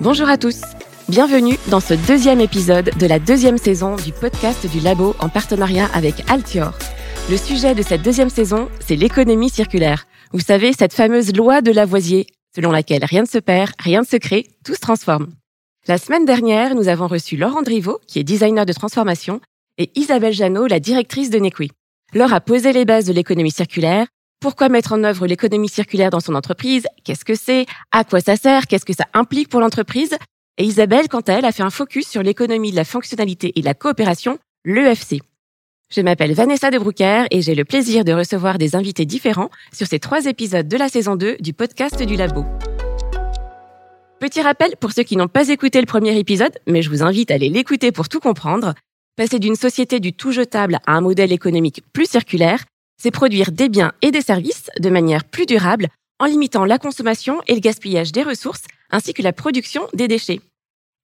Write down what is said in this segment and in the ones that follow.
Bonjour à tous. Bienvenue dans ce deuxième épisode de la deuxième saison du podcast du Labo en partenariat avec Altior. Le sujet de cette deuxième saison, c'est l'économie circulaire. Vous savez, cette fameuse loi de Lavoisier, selon laquelle rien ne se perd, rien ne se crée, tout se transforme. La semaine dernière, nous avons reçu Laurent Driveau, qui est designer de transformation, et Isabelle Janot, la directrice de Nequi. Laure a posé les bases de l'économie circulaire, pourquoi mettre en œuvre l'économie circulaire dans son entreprise? Qu'est-ce que c'est? À quoi ça sert? Qu'est-ce que ça implique pour l'entreprise? Et Isabelle, quant à elle, a fait un focus sur l'économie de la fonctionnalité et de la coopération, l'EFC. Je m'appelle Vanessa de Broucker et j'ai le plaisir de recevoir des invités différents sur ces trois épisodes de la saison 2 du podcast du Labo. Petit rappel pour ceux qui n'ont pas écouté le premier épisode, mais je vous invite à aller l'écouter pour tout comprendre. Passer d'une société du tout jetable à un modèle économique plus circulaire, c'est produire des biens et des services de manière plus durable en limitant la consommation et le gaspillage des ressources ainsi que la production des déchets.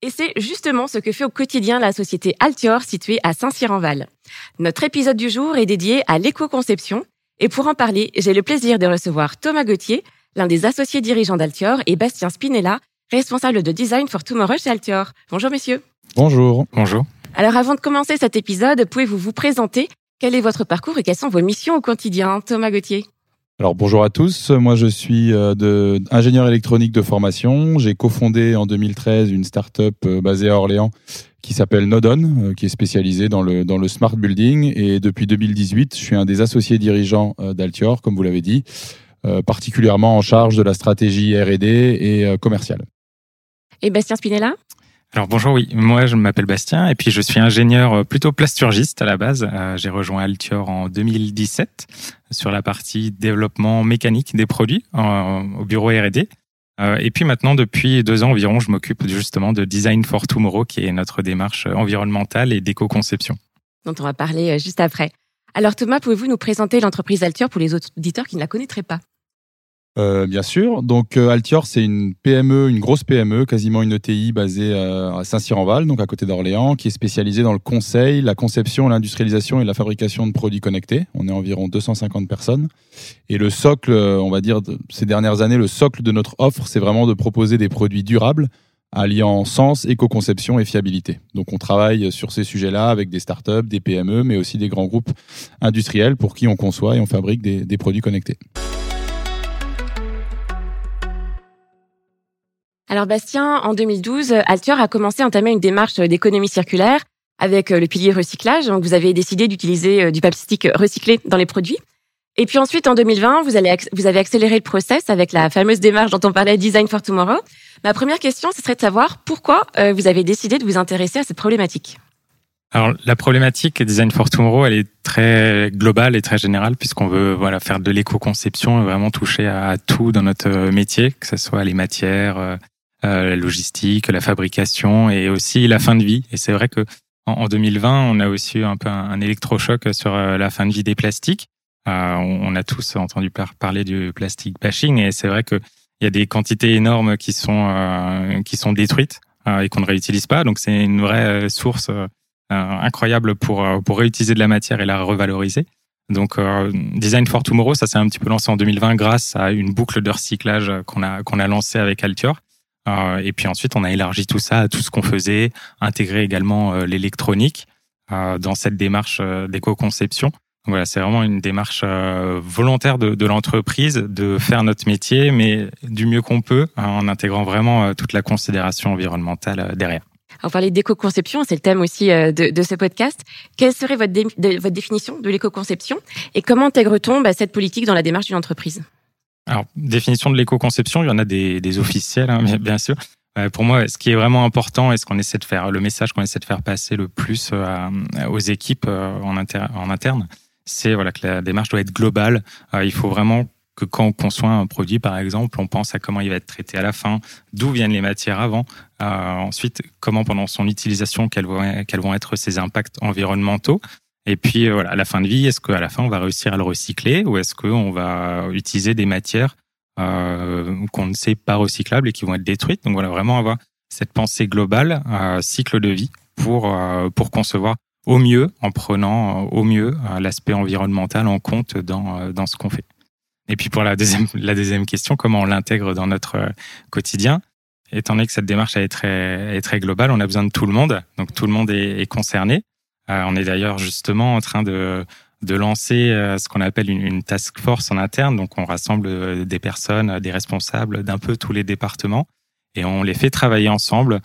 Et c'est justement ce que fait au quotidien la société Altior située à Saint-Cyr-en-Val. Notre épisode du jour est dédié à l'éco-conception et pour en parler, j'ai le plaisir de recevoir Thomas Gauthier, l'un des associés dirigeants d'Altior, et Bastien Spinella, responsable de Design for Tomorrow chez Altior. Bonjour messieurs. Bonjour. Bonjour. Alors avant de commencer cet épisode, pouvez-vous vous présenter quel est votre parcours et quelles sont vos missions au quotidien, Thomas Gauthier? Alors bonjour à tous, moi je suis euh, de, ingénieur électronique de formation. J'ai cofondé en 2013 une start-up euh, basée à Orléans qui s'appelle Nodon, euh, qui est spécialisée dans le, dans le smart building. Et depuis 2018, je suis un des associés dirigeants d'Altior, comme vous l'avez dit, particulièrement en charge de la stratégie R&D et commerciale. Et Bastien Spinella? Alors bonjour, oui, moi je m'appelle Bastien et puis je suis ingénieur euh, plutôt plasturgiste à la base. Euh, j'ai rejoint Altior en 2017 sur la partie développement mécanique des produits au bureau R&D. Euh, et puis maintenant, depuis deux ans environ, je m'occupe justement de Design for Tomorrow, qui est notre démarche environnementale et d'éco-conception. Dont on va parler juste après. Alors Thomas, pouvez-vous nous présenter l'entreprise Altior pour les auditeurs qui ne la connaîtraient pas? Euh, bien sûr. Donc euh, Altior, c'est une PME, une grosse PME, quasiment une ETI basée euh, à Saint-Cyr-en-Val, donc à côté d'Orléans, qui est spécialisée dans le conseil, la conception, l'industrialisation et la fabrication de produits connectés. On est environ 250 personnes. Et le socle, on va dire, ces dernières années, le socle de notre offre, c'est vraiment de proposer des produits durables alliant sens, éco-conception et fiabilité. Donc on travaille sur ces sujets-là avec des startups, des PME, mais aussi des grands groupes industriels pour qui on conçoit et on fabrique des produits connectés. Alors Bastien, en 2012, Altior a commencé à entamer une démarche d'économie circulaire avec euh, le pilier recyclage. Donc vous avez décidé d'utiliser euh, du plastique recyclé dans les produits. Et puis ensuite, en 2020, vous, avez accéléré le process avec la fameuse démarche dont on parlait, Design for Tomorrow. Ma première question, ce serait de savoir pourquoi euh, vous avez décidé de vous intéresser à cette problématique. Alors la problématique Design for Tomorrow, elle est très globale et très générale puisqu'on veut voilà faire de l'éco-conception et vraiment toucher à tout dans notre métier, que ce soit les matières, euh, la logistique, la fabrication et aussi la fin de vie. Et c'est vrai que en 2020, on a aussi eu un peu un électrochoc sur euh, la fin de vie des plastiques. Euh, on a tous entendu parler du plastique bashing et c'est vrai qu'il y a des quantités énormes qui sont qui sont détruites et qu'on ne réutilise pas. Donc c'est une vraie source incroyable pour pour réutiliser de la matière et la revaloriser. Donc Design for Tomorrow, ça s'est un petit peu lancé en 2020 grâce à une boucle de recyclage qu'on a qu'on a lancée avec Altior euh, et puis ensuite, on a élargi tout ça à tout ce qu'on faisait, intégré également euh, l'électronique euh, dans cette démarche d'éco-conception. Voilà, c'est vraiment une démarche volontaire de, l'entreprise de faire notre métier, mais du mieux qu'on peut, hein, en intégrant vraiment toute la considération environnementale derrière. On parlait d'éco-conception, c'est le thème aussi de, de, ce podcast. Quelle serait votre, votre définition de l'éco-conception et comment intègre-t-on bah, cette politique dans la démarche d'une entreprise? Alors, définition de l'éco-conception, il y en a des, des officiels, hein, bien sûr. Euh, pour moi, ce qui est vraiment important et ce qu'on essaie de faire, le message qu'on essaie de faire passer le plus euh, aux équipes euh, en, en interne, c'est voilà que la démarche doit être globale. il faut vraiment que quand on conçoit un produit, par exemple, on pense à comment il va être traité à la fin, d'où viennent les matières avant, ensuite comment pendant son utilisation, quels vont, quels vont être ses impacts environnementaux, et puis euh, voilà, à la fin de vie, est-ce qu'à la fin on va réussir à le recycler ou est-ce qu'on va utiliser des matières euh, qu'on ne sait pas recyclables et qui vont être détruites? Donc voilà, vraiment avoir cette pensée globale, euh, cycle de vie, pour euh, pour concevoir au mieux, en prenant au mieux l'aspect environnemental en compte dans dans ce qu'on fait. Et puis pour la deuxième la deuxième question, comment on l'intègre dans notre quotidien? Étant donné que cette démarche est très, est très globale, on a besoin de tout le monde. Donc tout le monde est, est concerné. On est d'ailleurs justement en train de, de lancer ce qu'on appelle une, une, task force en interne. Donc on rassemble des personnes, des responsables d'un peu tous les départements et on les fait travailler ensemble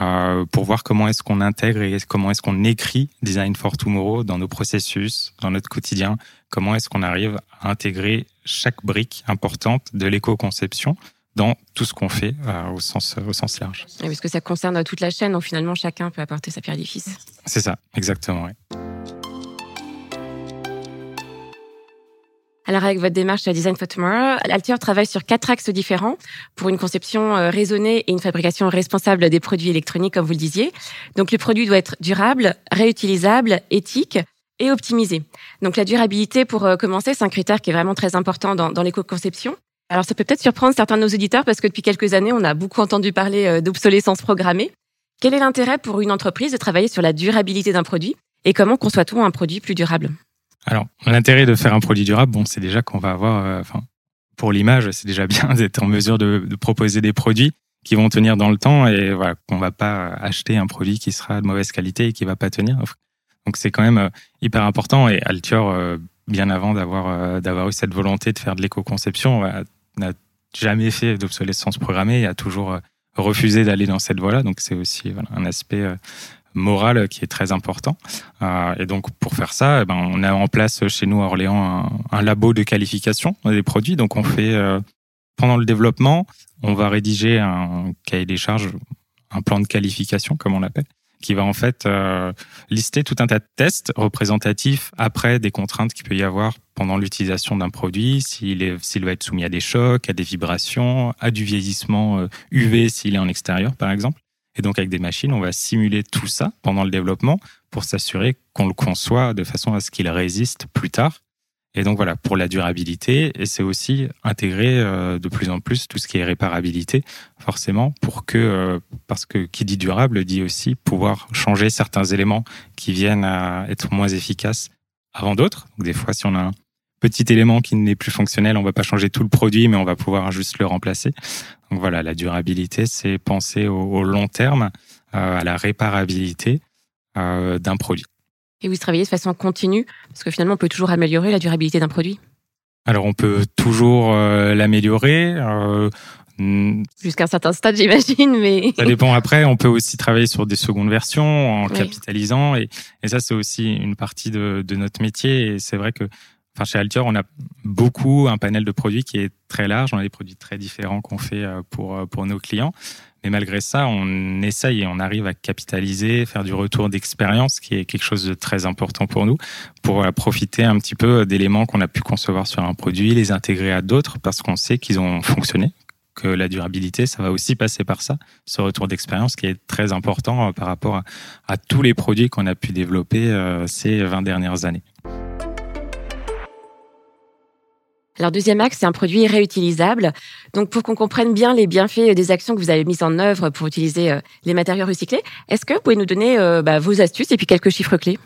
euh, pour voir comment est-ce qu'on intègre et comment est-ce qu'on écrit Design for Tomorrow dans nos processus, dans notre quotidien, comment est-ce qu'on arrive à intégrer chaque brique importante de l'éco-conception dans tout ce qu'on fait euh, au, sens, au sens large. Oui, parce que ça concerne toute la chaîne, donc finalement chacun peut apporter sa pierre d'édifice. C'est ça, exactement. Oui. Alors avec votre démarche Design for Tomorrow, Altior travaille sur quatre axes différents pour une conception euh, raisonnée et une fabrication responsable des produits électroniques, comme vous le disiez. Donc le produit doit être durable, réutilisable, éthique et optimisé. Donc la durabilité, pour euh, commencer, c'est un critère qui est vraiment très important dans, dans l'éco-conception. Alors ça peut peut-être surprendre certains de nos auditeurs parce que depuis quelques années, on a beaucoup entendu parler euh, d'obsolescence programmée. Quel est l'intérêt pour une entreprise de travailler sur la durabilité d'un produit et comment conçoit-on un produit plus durable? Alors, l'intérêt de faire un produit durable, bon, c'est déjà qu'on va avoir, euh, pour l'image, c'est déjà bien d'être en mesure de, proposer des produits qui vont tenir dans le temps et voilà, qu'on va pas acheter un produit qui sera de mauvaise qualité et qui va pas tenir. Donc, c'est quand même euh, hyper important et Altior, bien avant d'avoir d'avoir eu cette volonté de faire de l'éco-conception, n'a jamais fait d'obsolescence programmée et a toujours refusé d'aller dans cette voie-là. Donc, c'est aussi un aspect morale qui est très important. Euh, et donc pour faire ça, eh ben, on a en place chez nous à Orléans un, labo de qualification des produits. Donc on fait euh, pendant le développement, on va rédiger un cahier des charges, un plan de qualification comme on l'appelle, qui va en fait euh, lister tout un tas de tests représentatifs après des contraintes qu'il peut y avoir pendant l'utilisation d'un produit, s'il va être soumis à des chocs, à des vibrations, à du vieillissement UV s'il est en extérieur par exemple. Et donc, avec des machines, on va simuler tout ça pendant le développement pour s'assurer qu'on le conçoit de façon à ce qu'il résiste plus tard. Et donc voilà, pour la durabilité, et c'est aussi intégrer euh, de plus en plus tout ce qui est réparabilité, forcément, pour que, euh, parce que qui dit durable dit aussi pouvoir changer certains éléments qui viennent à être moins efficaces avant d'autres. des fois, si on a un petit élément qui n'est plus fonctionnel, on va pas changer tout le produit, mais on va pouvoir juste le remplacer. Donc voilà, la durabilité, c'est penser au, long terme, euh, à la réparabilité euh, d'un produit. Et vous travaillez de façon continue, parce que finalement, on peut toujours améliorer la durabilité d'un produit. Alors, on peut toujours euh, l'améliorer. Jusqu'à un certain stade, j'imagine, mais... Ça dépend. Après, on peut aussi travailler sur des secondes versions en capitalisant. Et, et ça, c'est aussi une partie de, de notre métier. Et c'est vrai que Chez Altior, on a beaucoup un panel de produits qui est très large. On a des produits très différents qu'on fait euh, pour, euh, pour nos clients. Mais malgré ça, on essaye et on arrive à capitaliser, faire du retour d'expérience, qui est quelque chose de très important pour nous, pour euh, profiter un petit peu d'éléments qu'on a pu concevoir sur un produit, les intégrer à d'autres, parce qu'on sait qu'ils ont fonctionné, que la durabilité, ça va aussi passer par ça, ce retour d'expérience qui est très important par rapport à, à tous les produits qu'on a pu développer ces 20 dernières années. Alors deuxième axe, c'est un produit réutilisable. Donc pour qu'on comprenne bien les bienfaits des actions que vous avez mises en œuvre pour utiliser euh, les matériaux recyclés, est-ce que vous pouvez nous donner euh, bah, vos astuces et puis quelques chiffres clés?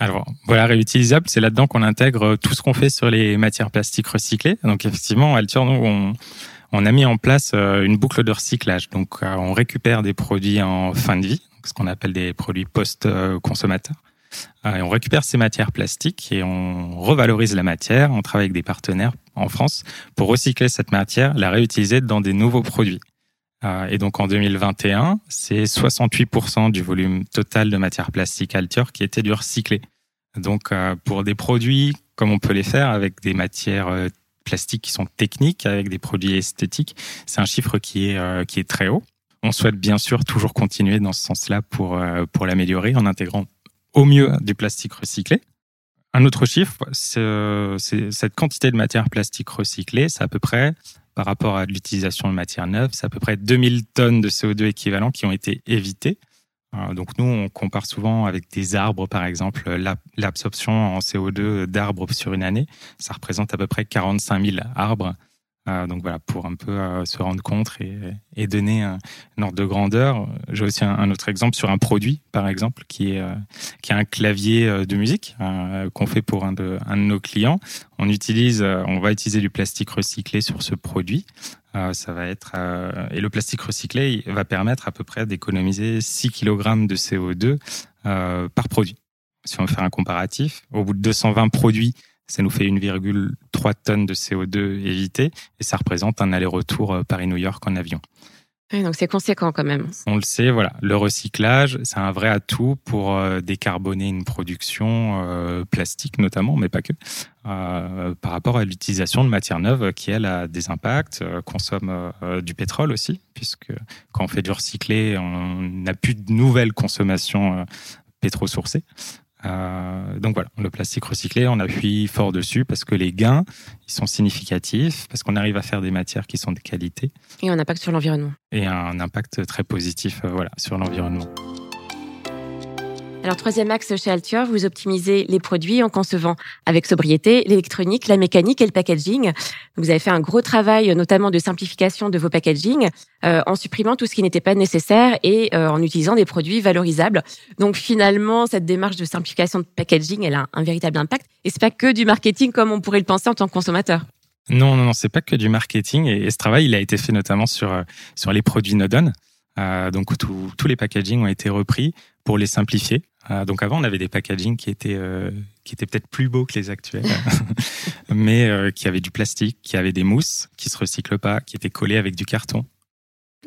Alors voilà, réutilisable, c'est là-dedans qu'on intègre euh, tout ce qu'on fait sur les matières plastiques recyclées. Donc effectivement, Altior, nous, on, on a mis en place une boucle de recyclage. Donc on récupère des produits en fin de vie, ce qu'on appelle des produits post-consommateurs. Et on récupère ces matières plastiques et on revalorise la matière. On travaille avec des partenaires en France pour recycler cette matière, la réutiliser dans des nouveaux produits. Euh, et donc en 2021, c'est 68% du volume total de matière plastique Altior qui était du recyclé. Donc euh, pour des produits comme on peut les faire avec des matières euh, plastiques qui sont techniques, avec des produits esthétiques, c'est un chiffre qui est qui est très haut. On souhaite bien sûr toujours continuer dans ce sens-là pour pour l'améliorer en intégrant au mieux du plastique recyclé. Un autre chiffre, c'est cette quantité de matière plastique recyclée, c'est à peu près, par rapport à l'utilisation de matière neuve, c'est à peu près 2000 tonnes de CO2 équivalent qui ont été évitées. Euh, donc nous, on compare souvent avec des arbres, par exemple, l'absorption en CO2 d'arbres sur une année, ça représente à peu près 45 000 arbres euh, donc voilà, pour un peu euh, se rendre compte et, donner un, ordre de grandeur. J'ai aussi un, autre exemple sur un produit, par exemple, qui est, euh, qui est un clavier de musique qu'on fait pour un de, un de nos clients. On utilise, on va utiliser du plastique recyclé sur ce produit. ça va être et le plastique recyclé va permettre à peu près d'économiser 6 kg de CO2 par produit. Si on veut faire un comparatif, au bout de 220 produits, ça nous fait 1,3 tonnes de CO2 évité et ça représente un aller-retour Paris-New York en avion donc c'est conséquent quand même. On le sait, voilà. Le recyclage, c'est un vrai atout pour euh, décarboner une production euh, plastique notamment, mais pas que, euh, par rapport à l'utilisation de matières neuves qui, elle, a des impacts, consomme du pétrole aussi, puisque quand on fait du recyclé, on n'a plus de nouvelles consommations pétro-sourcées. Euh, donc voilà, le plastique recyclé, on appuie fort dessus parce que les gains, ils sont significatifs, parce qu'on arrive à faire des matières qui sont de qualité. Et un impact sur l'environnement. Et un impact très positif euh, voilà, sur l'environnement. Alors, troisième axe chez Altior, vous optimisez les produits en concevant avec sobriété l'électronique, la mécanique et le packaging. Vous avez fait un gros travail, notamment de simplification de vos packaging, euh, en supprimant tout ce qui n'était pas nécessaire et euh, en utilisant des produits valorisables. Donc, finalement, cette démarche de simplification de packaging, elle a un, véritable impact. Et c'est pas que du marketing comme on pourrait le penser en tant que consommateur. Non, non, non, c'est pas que du marketing. Et, ce travail, il a été fait notamment sur euh, sur les produits Nodon. Euh, donc tous les packaging ont été repris pour les simplifier. Euh, donc avant, on avait des packaging qui étaient euh, qui étaient peut-être plus beaux que les actuels, mais qui avaient du plastique, qui avaient des mousses, qui se recyclent pas, qui étaient collés avec du carton.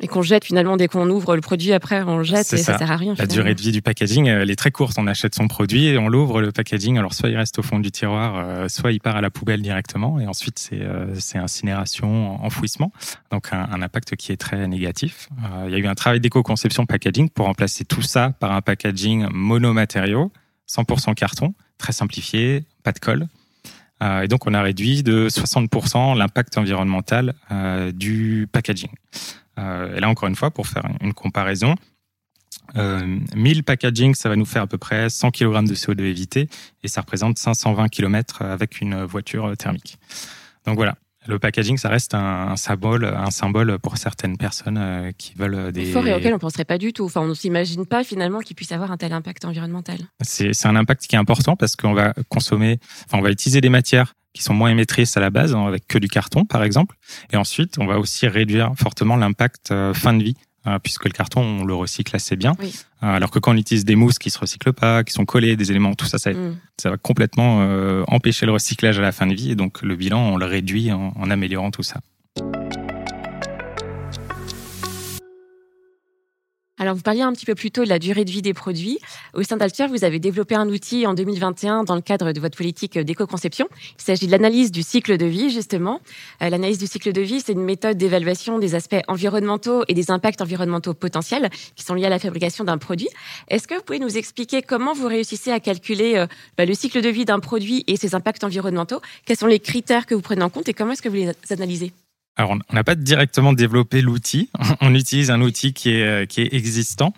Et qu'on jette finalement dès qu'on ouvre le produit, après on jette et ça. sert à rien. La durée de vie du packaging, elle est très courte. On achète son produit et on l'ouvre le packaging. Alors soit il reste au fond du tiroir, euh, soit il part à la poubelle directement. Et ensuite c'est euh, c'est incinération, enfouissement. Donc un, impact qui est très négatif. Euh, il y a eu un travail d'éco-conception packaging pour remplacer tout ça par un packaging monomatériaux, 100% carton, très simplifié, pas de colle. Et donc, on a réduit de 60% l'impact environnemental du packaging. Euh, et là, encore une fois, pour faire une comparaison, 1000 euh, packaging, ça va nous faire à peu près 100 kg de CO2 évité et ça représente 520 km avec une voiture thermique. Donc voilà, le packaging, ça reste un, symbole, un symbole pour certaines personnes euh, qui veulent des. Fort et auquel on ne penserait pas du tout. Enfin, on ne s'imagine pas finalement qu'il puisse avoir un tel impact environnemental. C'est un impact qui est important parce qu'on va consommer, enfin, on va utiliser des matières qui sont moins émettrices à la base, hein, avec que du carton par exemple. Et ensuite, on va aussi réduire fortement l'impact euh, fin de vie, puisque le carton, on le recycle assez bien. Euh, alors que quand on utilise des mousses qui se recyclent pas, qui sont collées, des éléments, tout ça, ça, mm. va complètement empêcher le recyclage à la fin de vie. Et donc le bilan, on le réduit en améliorant tout ça. Alors, vous parliez un petit peu plus tôt de la durée de vie des produits. Au sein d'Altier, vous avez développé un outil en 2021 dans le cadre de votre politique d'éco-conception. Il s'agit de l'analyse du cycle de vie, justement. Euh, l'analyse du cycle de vie, c'est une méthode d'évaluation des aspects environnementaux et des impacts environnementaux potentiels qui sont liés à la fabrication d'un produit. Est-ce que vous pouvez nous expliquer comment vous réussissez à calculer euh, bah, le cycle de vie d'un produit et ses impacts environnementaux? Quels sont les critères que vous prenez en compte et comment est-ce que vous les analysez? Alors, on n'a pas directement développé l'outil. On utilise un outil qui est, euh, qui est existant,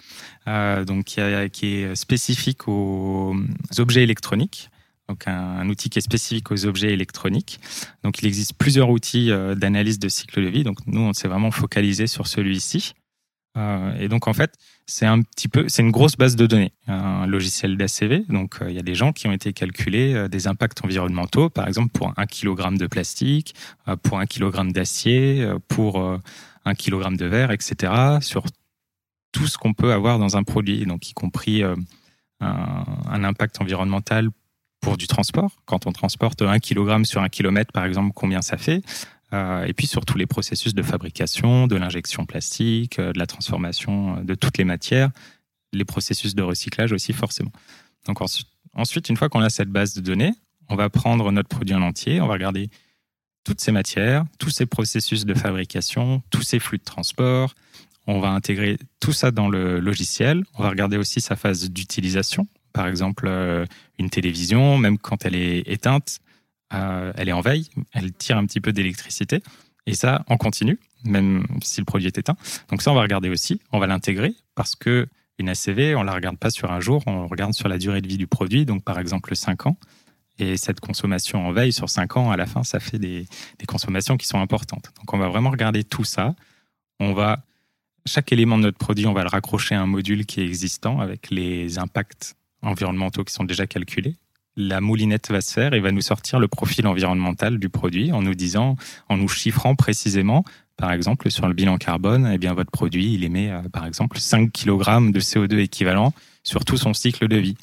euh, donc qui, est spécifique aux objets électroniques. Donc, un, outil qui est spécifique aux objets électroniques. Donc, il existe plusieurs outils euh, d'analyse de cycle de vie. Donc, nous, on s'est vraiment focalisé sur celui-ci. Euh, et donc en fait, c'est un petit peu, c'est une grosse base de données, un logiciel d'ACV. Donc euh, il y a des gens qui ont été calculés euh, des impacts environnementaux, par exemple pour un kilogramme de plastique, pour un kilogramme d'acier, pour un kilogramme de verre, etc. Sur tout ce qu'on peut avoir dans un produit, donc y compris un, un, impact environnemental pour du transport. Quand on transporte un kilogramme sur un kilomètre, par exemple, combien ça fait euh, et puis sur tous les processus de fabrication, de l'injection plastique, euh, de la transformation euh, de toutes les matières, les processus de recyclage aussi forcément. Donc ensuite, une fois qu'on a cette base de données, on va prendre notre produit en entier, on va regarder toutes ces matières, tous ces processus de fabrication, tous ces flux de transport. On va intégrer tout ça dans le logiciel. On va regarder aussi sa phase d'utilisation. Par exemple, une télévision, même quand elle est éteinte, euh, elle est en veille, elle tire un petit peu d'électricité, et ça en continu, même si le produit est éteint. Donc ça, on va regarder aussi, on va l'intégrer, parce que une ACV, on la regarde pas sur un jour, on regarde sur la durée de vie du produit, donc par exemple 5 ans. Et cette consommation en veille sur 5 ans, à la fin, ça fait des, des consommations qui sont importantes. Donc on va vraiment regarder tout ça. On va chaque élément de notre produit, on va le raccrocher à un module qui est existant avec les impacts environnementaux qui sont déjà calculés la moulinette va se faire et va nous sortir le profil environnemental du produit en nous disant, en nous chiffrant précisément par exemple, sur le bilan carbone, eh bien, votre produit, il émet, par exemple, 5 kg de CO2 équivalent sur tout son cycle de vie.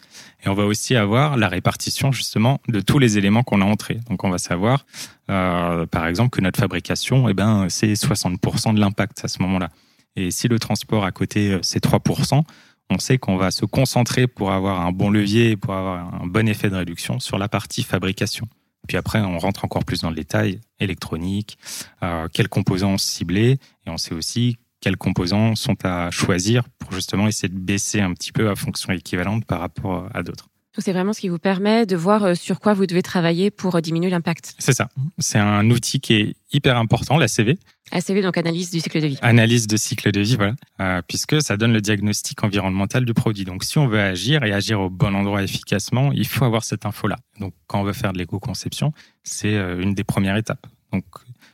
Et on va aussi avoir la répartition justement de tous les éléments qu'on a entrés. Donc on va savoir, euh, par exemple, que notre fabrication, eh ben, c'est 60% de l'impact à ce moment-là. Et si le transport à côté, euh, c'est 3%, on sait qu'on va se concentrer pour avoir un bon levier, pour avoir un bon effet de réduction sur la partie fabrication. Puis après, on rentre encore plus dans le détail, électronique, euh, quels composants cibler, et on sait aussi quels composants sont à choisir pour justement essayer de baisser un petit peu à fonction équivalente par rapport à d'autres. C'est vraiment ce qui vous permet de voir euh, sur quoi vous devez travailler pour euh, diminuer l'impact. C'est ça. C'est un outil qui est hyper important, la CV. ACV, donc analyse du cycle de vie. Analyse de cycle de vie, voilà. Euh, puisque ça donne le diagnostic environnemental du produit. Donc, si on veut agir et agir au bon endroit efficacement, il faut avoir cette info-là. Donc, quand on veut faire de l'éco-conception, c'est une des premières étapes. Donc,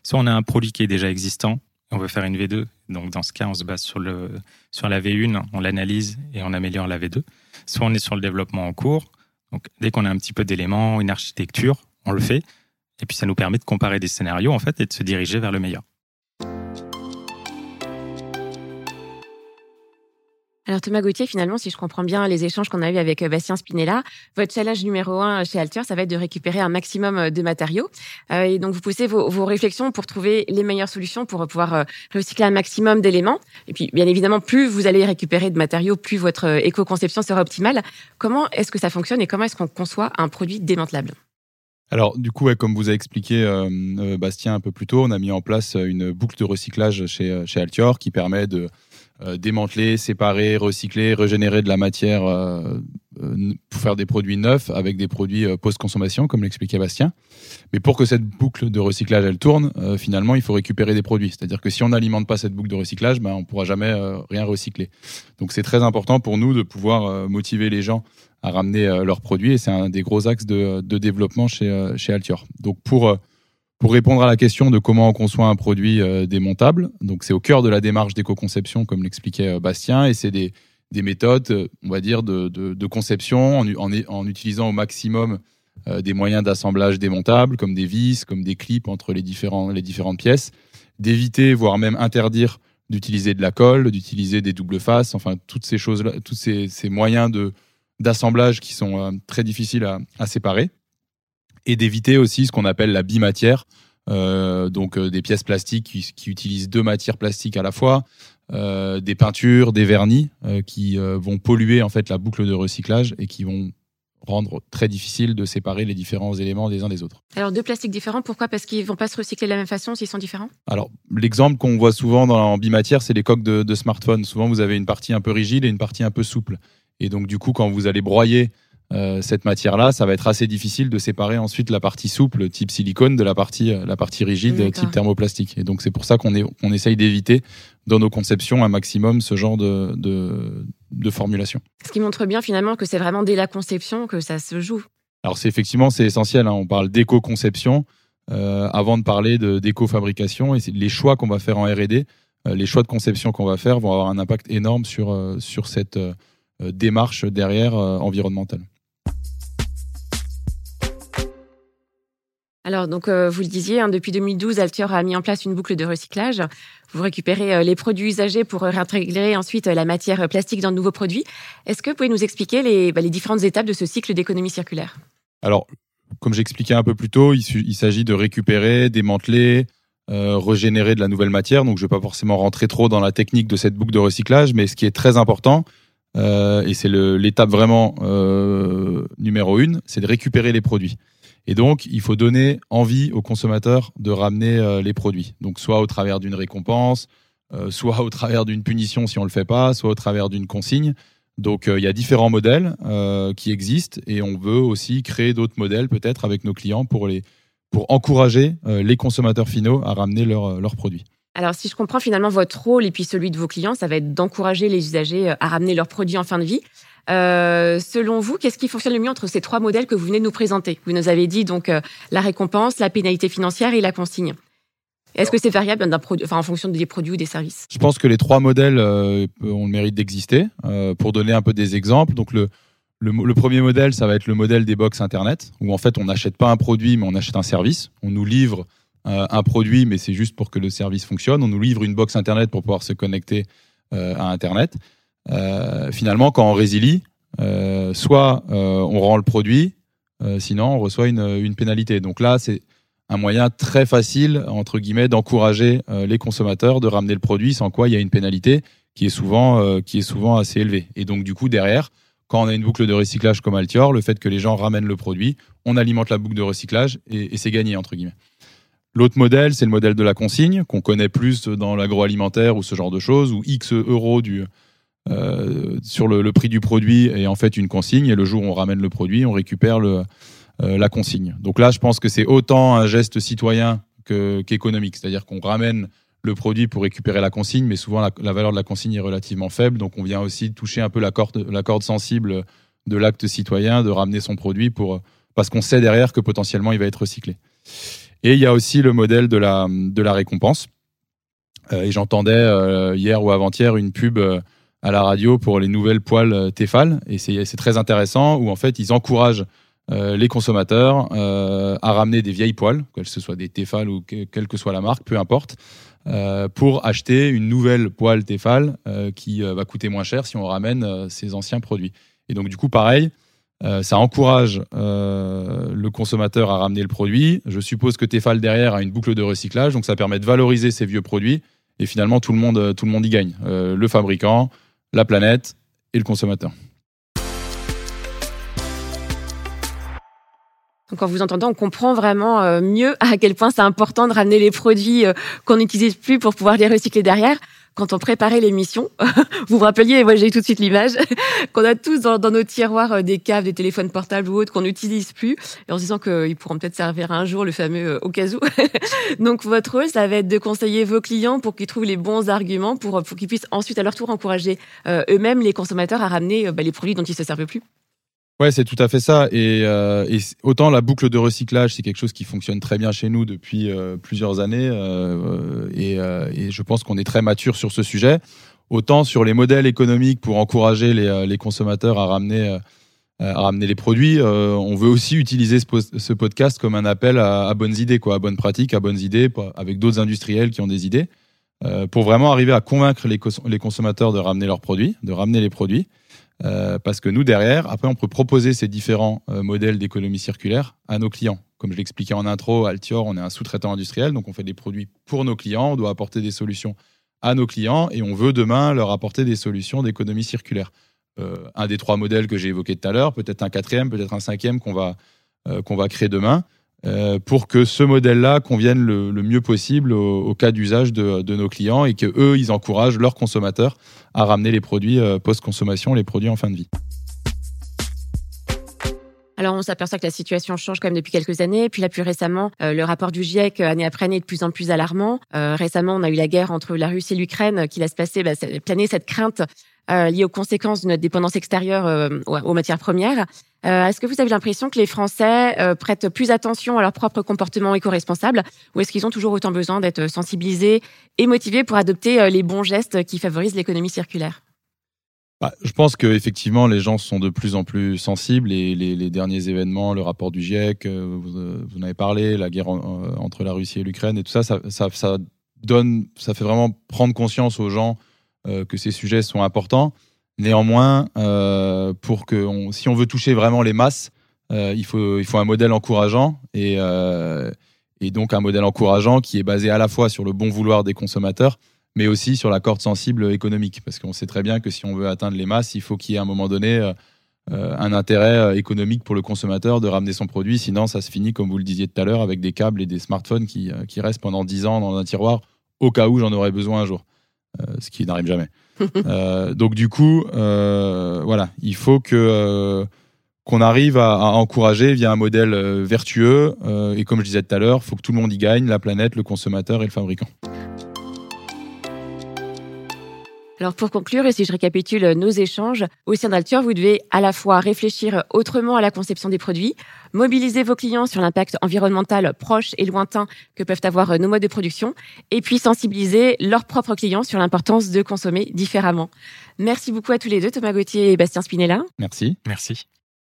soit on a un produit qui est déjà existant, on veut faire une V2. Donc, dans ce cas, on se base sur, le, sur la V1, on l'analyse et on améliore la V2. Soit on est sur le développement en cours. Donc, dès qu'on a un petit peu d'éléments, une architecture, on le fait. Et puis, ça nous permet de comparer des scénarios, en fait, et de se diriger vers le meilleur. Alors Thomas Gauthier, finalement, si je comprends bien les échanges qu'on a eus avec euh, Bastien Spinella, votre challenge numéro un chez Alter, ça va être de récupérer un maximum euh, de matériaux. Euh, et donc vous poussez vos, réflexions pour trouver les meilleures solutions pour pouvoir recycler un maximum d'éléments. Et puis, bien évidemment, plus vous allez récupérer de matériaux, plus votre éco-conception sera optimale. Comment est-ce que ça fonctionne et comment est-ce qu'on conçoit un produit démantelable? Alors du coup, comme vous a expliqué Bastien un peu plus tôt, on a mis en place une boucle de recyclage chez, chez Altior qui permet de euh, démanteler, séparer, recycler, régénérer de la matière euh, euh, pour faire des produits neufs avec des produits post-consommation, comme l'expliquait Bastien. Mais pour que cette boucle de recyclage elle tourne, finalement, il faut récupérer des produits. C'est-à-dire que si on n'alimente pas cette boucle de recyclage, ben, on ne pourra jamais rien recycler. Donc c'est très important pour nous de pouvoir motiver les gens à ramener leurs produits et c'est un des gros axes de, de développement chez, chez Altior. Donc pour pour répondre à la question de comment on conçoit un produit euh, démontable, donc c'est au cœur de la démarche d'éco-conception, comme l'expliquait euh, Bastien, et c'est des, des, méthodes, euh, on va dire, de, conception en, utilisant au maximum des moyens d'assemblage démontables, comme des vis, comme des clips entre les, différentes pièces, d'éviter, voire même interdire d'utiliser de la colle, d'utiliser des doubles faces, enfin toutes ces choses-là, tous ces, moyens d'assemblage qui sont très difficiles à séparer et d'éviter aussi ce qu'on appelle la bimatière, euh, donc euh, des pièces plastiques qui, qui, utilisent deux matières plastiques à la fois, euh, des peintures, des vernis qui vont polluer en fait la boucle de recyclage et qui vont rendre très difficile de séparer les différents éléments des uns des autres. Alors deux plastiques différents, pourquoi? Parce qu'ils vont pas se recycler de la même façon s'ils sont différents? Alors l'exemple qu'on voit souvent dans, en bimatière, c'est les coques de, de smartphone. Souvent vous avez une partie un peu rigide et une partie un peu souple. Et donc du coup quand vous allez broyer euh, cette matière-là, ça va être assez difficile de séparer ensuite la partie souple type silicone de la partie, euh, la partie rigide type thermoplastique. Et donc c'est pour ça qu'on on essaye d'éviter dans nos conceptions un maximum ce genre de, de, de formulation. Ce qui montre bien finalement que c'est vraiment dès la conception que ça se joue. Alors c'est effectivement c'est essentiel. Hein. On parle d'éco-conception euh, avant de parler d'éco-fabrication et les choix qu'on va faire en R&D, euh, les choix de conception qu'on va faire vont avoir un impact énorme sur sur cette démarche derrière environnementale. Alors, donc, euh, vous le disiez, hein, depuis 2012, Altior a mis en place une boucle de recyclage. Vous récupérez euh, les produits usagés pour euh, réintégrer ensuite la matière plastique dans de nouveaux produits. Est-ce que vous pouvez nous expliquer les, bah, différentes étapes de ce cycle d'économie circulaire? Alors, comme j'expliquais un peu plus tôt, il, s'agit de récupérer, démanteler, régénérer de la nouvelle matière. Donc, je ne vais pas forcément rentrer trop dans la technique de cette boucle de recyclage, mais ce qui est très important, et c'est l'étape vraiment numéro une, c'est de récupérer les produits. Et donc, il faut donner envie aux consommateurs de ramener euh, les produits. Donc, soit au travers d'une récompense, euh, soit au travers d'une punition si on le fait pas, soit au travers d'une consigne. Donc, euh, il y a différents modèles qui existent et on veut aussi créer d'autres modèles peut-être avec nos clients pour les pour encourager les consommateurs finaux à ramener leurs produits. Alors, si je comprends finalement votre rôle et puis celui de vos clients, ça va être d'encourager les usagers à ramener leurs produits en fin de vie. Euh, selon vous, qu'est-ce qui fonctionne le mieux entre ces trois modèles que vous venez de nous présenter? Vous nous avez dit donc euh, la récompense, la pénalité financière et la consigne. Est-ce que c'est variable d'un produit, enfin, en fonction des produits ou des services? Je pense que les trois modèles euh, ont le mérite d'exister. pour donner un peu des exemples, donc le, le, premier modèle, ça va être le modèle des box internet, où en fait on n'achète pas un produit, mais on achète un service. On nous livre un produit, mais c'est juste pour que le service fonctionne. On nous livre une box Internet pour pouvoir se connecter à Internet. Finalement, quand on résilie, soit on rend le produit, sinon on reçoit une, une pénalité. Donc là, c'est un moyen très facile, entre guillemets, d'encourager les consommateurs de ramener le produit, sans quoi il y a une pénalité qui est souvent, qui est souvent assez élevée. Et donc, du coup, derrière, quand on a une boucle de recyclage comme Altior, le fait que les gens ramènent le produit, on alimente la boucle de recyclage et, c'est gagné, entre guillemets. L'autre modèle, c'est le modèle de la consigne, qu'on connaît plus dans l'agroalimentaire ou ce genre de choses, où X euros du, euh, sur le, prix du produit est en fait une consigne, et le jour où on ramène le produit, on récupère le, euh, la consigne. Donc là, je pense que c'est autant un geste citoyen qu'économique, c'est-à-dire qu'on ramène le produit pour récupérer la consigne, mais souvent la, valeur de la consigne est relativement faible. Donc on vient aussi toucher un peu la corde, la corde sensible de l'acte citoyen de ramener son produit pour, parce qu'on sait derrière que potentiellement il va être recyclé. Et il y a aussi le modèle de la, de la récompense. Euh, et j'entendais euh, hier ou avant-hier une pub euh, à la radio pour les nouvelles poêles Tefal. Et c'est très intéressant où en fait ils encouragent les consommateurs à ramener des vieilles poêles, que ce soit des Tefal ou quelle que soit la marque, peu importe, euh, pour acheter une nouvelle poêle Tefal euh, qui euh, va coûter moins cher si on ramène ces anciens produits. Et donc du coup, pareil, ça encourage le consommateur à ramener le produit. Je suppose que Tefal derrière a une boucle de recyclage, donc ça permet de valoriser ces vieux produits. Et finalement, tout le monde, tout le monde y gagne. le fabricant, la planète et le consommateur. En vous entendant, on comprend vraiment euh, mieux à quel point c'est important de ramener les produits euh, qu'on n'utilise plus pour pouvoir les recycler derrière. Quand on préparait l'émission, vous vous rappeliez, moi j'ai tout de suite l'image, qu'on a tous dans, nos tiroirs euh, des caves, des téléphones portables ou autres qu'on n'utilise plus, et en se disant qu'ils pourront peut-être servir un jour, le fameux au cas où. Donc votre rôle, ça va être de conseiller vos clients pour qu'ils trouvent les bons arguments, pour, pour qu'ils puissent ensuite à leur tour encourager eux-mêmes les consommateurs à ramener bah, les produits dont ils se servent plus. Ouais, c'est tout à fait ça. Et, euh, autant la boucle de recyclage, c'est quelque chose qui fonctionne très bien chez nous depuis euh, plusieurs années, euh, et, je pense qu'on est très mature sur ce sujet. Autant sur les modèles économiques pour encourager les, consommateurs à ramener, à ramener les produits, on veut aussi utiliser ce, podcast comme un appel à, à, bonnes idées, quoi, à bonnes pratiques, à bonnes idées, avec d'autres industriels qui ont des idées, pour vraiment arriver à convaincre les, les consommateurs de ramener leurs produits, de ramener les produits. Euh, parce que nous, derrière, après, on peut proposer ces différents euh, modèles d'économie circulaire à nos clients. Comme je l'expliquais en intro, Altior, on est un sous-traitant industriel, donc on fait des produits pour nos clients, on doit apporter des solutions à nos clients et on veut demain leur apporter des solutions d'économie circulaire. Euh, un des trois modèles que j'ai évoqués tout à l'heure, peut-être un quatrième, peut-être un cinquième qu'on va, qu'on va créer demain. Euh, pour que ce modèle-là convienne le, mieux possible au, cas d'usage de, nos clients et que eux, ils encouragent leurs consommateurs à ramener les produits euh, post-consommation, les produits en fin de vie. Alors, on s'aperçoit que la situation change quand même depuis quelques années. Puis là, plus récemment, euh, le rapport du GIEC, année après année, est de plus en plus alarmant. récemment, on a eu la guerre entre la Russie et l'Ukraine qui laisse passer, bah, planer cette crainte euh, liées aux conséquences de notre dépendance extérieure euh, aux matières premières. Euh, est-ce que vous avez l'impression que les Français euh, prêtent plus attention à leur propre comportement éco-responsable ou est-ce qu'ils ont toujours autant besoin d'être sensibilisés et motivés pour adopter les bons gestes qui favorisent l'économie circulaire? Bah, je pense que effectivement les gens sont de plus en plus sensibles et les, derniers événements, le rapport du GIEC, vous, vous en avez parlé, la guerre entre la Russie et l'Ukraine et tout ça, ça, donne, ça fait vraiment prendre conscience aux gens euh, que ces sujets sont importants. Néanmoins, euh, pour que si on veut toucher vraiment les masses, euh, il, faut, un modèle encourageant et donc un modèle encourageant qui est basé à la fois sur le bon vouloir des consommateurs, mais aussi sur la corde sensible économique. Parce qu'on sait très bien que si on veut atteindre les masses, il faut qu'il y ait à un moment donné un intérêt économique pour le consommateur de ramener son produit. Sinon, ça se finit, comme vous le disiez tout à l'heure, avec des câbles et des smartphones qui, qui restent pendant 10 ans dans un tiroir au cas où j'en aurais besoin un jour. Euh, ce qui n'arrive jamais. Euh, donc du coup, euh, voilà, il faut que qu'on arrive à, encourager via un modèle vertueux. et comme je disais tout à l'heure, il faut que tout le monde y gagne, la planète, le consommateur et le fabricant. Alors pour conclure, et si je récapitule nos échanges, au sein d'Alture, vous devez à la fois réfléchir autrement à la conception des produits, mobiliser vos clients sur l'impact environnemental proche et lointain que peuvent avoir nos modes de production, et puis sensibiliser leurs propres clients sur l'importance de consommer différemment. Merci beaucoup à tous les deux, Thomas Gauthier et Bastien Spinella. Merci. Merci.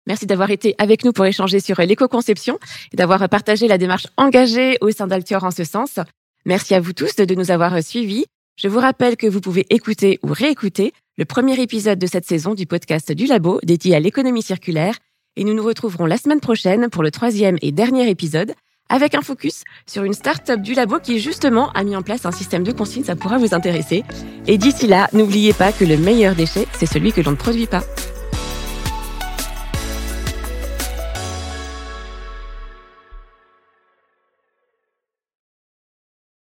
Merci d'avoir été avec nous pour échanger sur l'éco-conception et d'avoir partagé la démarche engagée au sein d'Altior en ce sens. Merci à vous tous de nous avoir suivis. Je vous rappelle que vous pouvez écouter ou réécouter le premier épisode de cette saison du podcast du Labo dédié à l'économie circulaire et nous nous retrouverons la semaine prochaine pour le troisième et dernier épisode avec un focus sur une start-up du labo qui justement a mis en place un système de consigne, ça pourra vous intéresser. Et d'ici là, n'oubliez pas que le meilleur déchet, c'est celui que l'on ne produit pas.